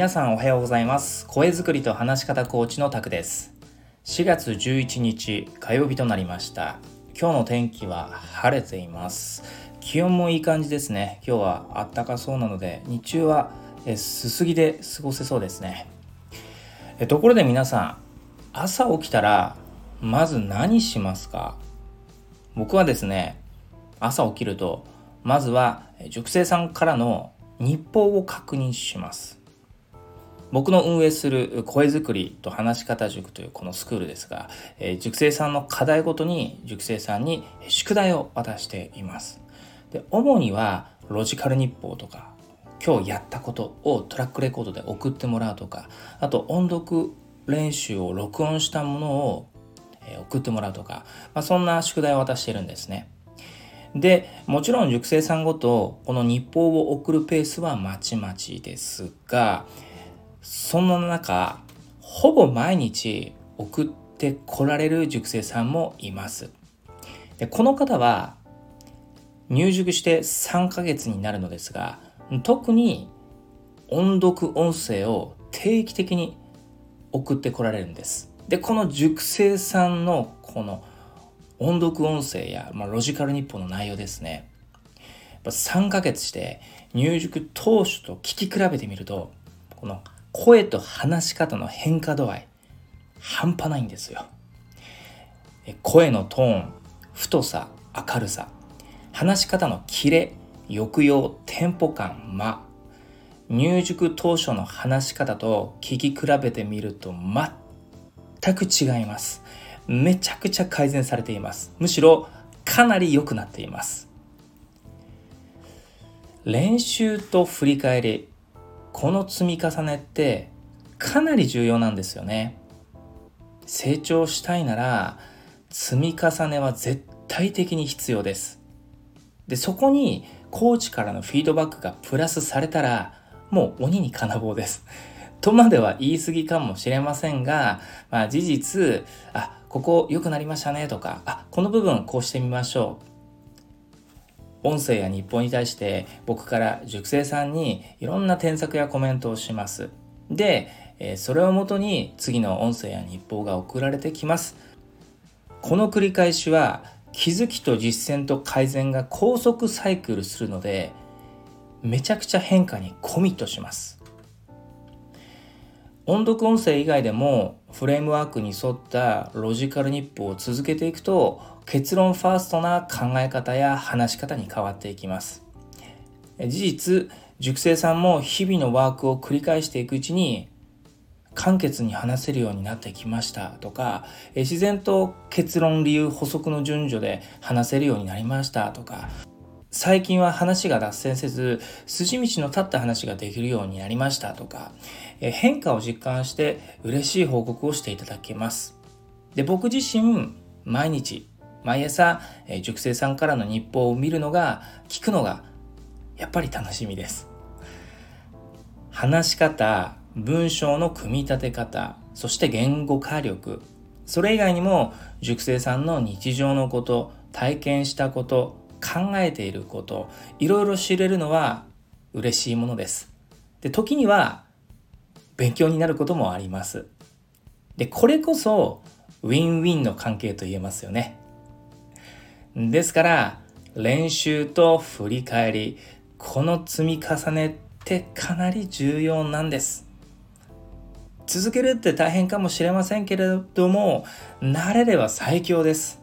皆さんおはようございます。声作りと話し方コーチのタクです。4月11日火曜日となりました。今日の天気は晴れています。気温もいい感じですね。今日はあったかそうなので日中はすすぎで過ごせそうですね。ところで皆さん朝起きたらまず何しますか？僕はですね朝起きるとまずは塾生さんからの日報を確認します。僕の運営する声作りと話し方塾というこのスクールですが、えー、塾生さんの課題ごとに塾生さんに宿題を渡しています。で主にはロジカル日報とか今日やったことをトラックレコードで送ってもらうとかあと音読練習を録音したものを送ってもらうとか、まあ、そんな宿題を渡しているんですね。でもちろん塾生さんごとこの日報を送るペースはまちまちですがそんな中ほぼ毎日送ってこられる塾生さんもいます。でこの方は入塾して3ヶ月になるのですが特に音読音声を定期的に送ってこられるんです。でこの塾生さんのこの音読音声や、まあ、ロジカル日報の内容ですね。3ヶ月して入塾当初と聞き比べてみるとこの声と話し方の変化度合い半端ないんですよ。声のトーン太さ明るさ話し方のキレ抑揚テンポ感間。入塾当初の話し方と聞き比べてみると全く違います。めちゃくちゃ改善されています。むしろかなり良くなっています。練習と振り返りこの積み重ねってかなり重要なんですよね。成長したいなら積み重ねは絶対的に必要です。でそこにコーチからのフィードバックがプラスされたらもう鬼に金棒です。とまでは言い過ぎかもしれませんが、まあ、事実あここ良くなりましたねとかあこの部分こうしてみましょう。音声や日報に対して僕から塾生さんにいろんな添削やコメントをします。で、それをもとに次の音声や日報が送られてきます。この繰り返しは気づきと実践と改善が高速サイクルするのでめちゃくちゃ変化にコミットします。音読音声以外でもフレームワークに沿ったロジカル日報を続けていくと結論ファーストな考え方や話し方に変わっていきます。事実塾生さんも日々のワークを繰り返していくうちに簡潔に話せるようになってきましたとか自然と結論理由補足の順序で話せるようになりましたとか最近は話が脱線せず筋道の立った話ができるようになりましたとかえ変化を実感して嬉しい報告をしていただけます。で僕自身毎日毎朝え塾生さんからの日報を見るのが聞くのがやっぱり楽しみです。話し方文章の組み立て方そして言語化力それ以外にも塾生さんの日常のこと体験したこと考えていることいろいろ知れるのは嬉しいものです。で時には勉強になることもあります。でこれこそウィンウィンの関係と言えますよね。ですから練習と振り返りこの積み重ねってかなり重要なんです。続けるって大変かもしれませんけれども慣れれば最強です。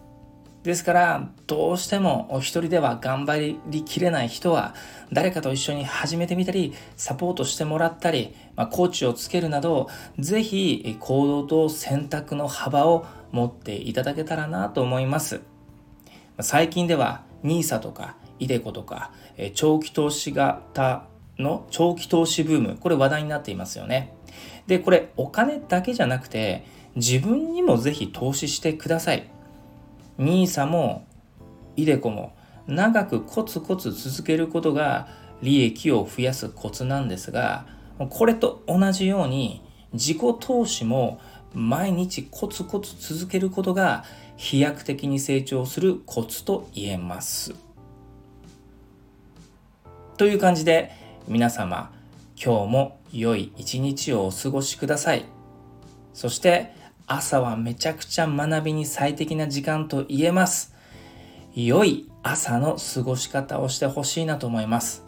ですからどうしてもお一人では頑張りきれない人は誰かと一緒に始めてみたりサポートしてもらったり、まあ、コーチをつけるなど是非行動と選択の幅を持っていただけたらなと思います。最近では NISA とか iDeCo とか長期投資型の長期投資ブームこれ話題になっていますよね。でこれお金だけじゃなくて自分にも是非投資してください。NISA も iDeCo も長くコツコツ続けることが利益を増やすコツなんですがこれと同じように自己投資も毎日コツコツ続けることが飛躍的に成長するコツと言えます。という感じで皆様今日も良い一日をお過ごしください。そして朝はめちゃくちゃ学びに最適な時間と言えます。良い朝の過ごし方をしてほしいなと思います。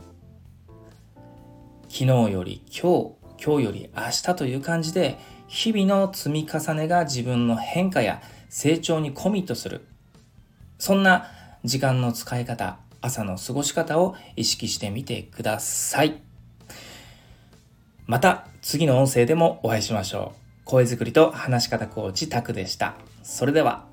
昨日より今日、今日より明日という感じで日々の積み重ねが自分の変化や成長にコミットする。そんな時間の使い方、朝の過ごし方を意識してみてください。また次の音声でもお会いしましょう。声作りと話し方コーチタクでした。それでは。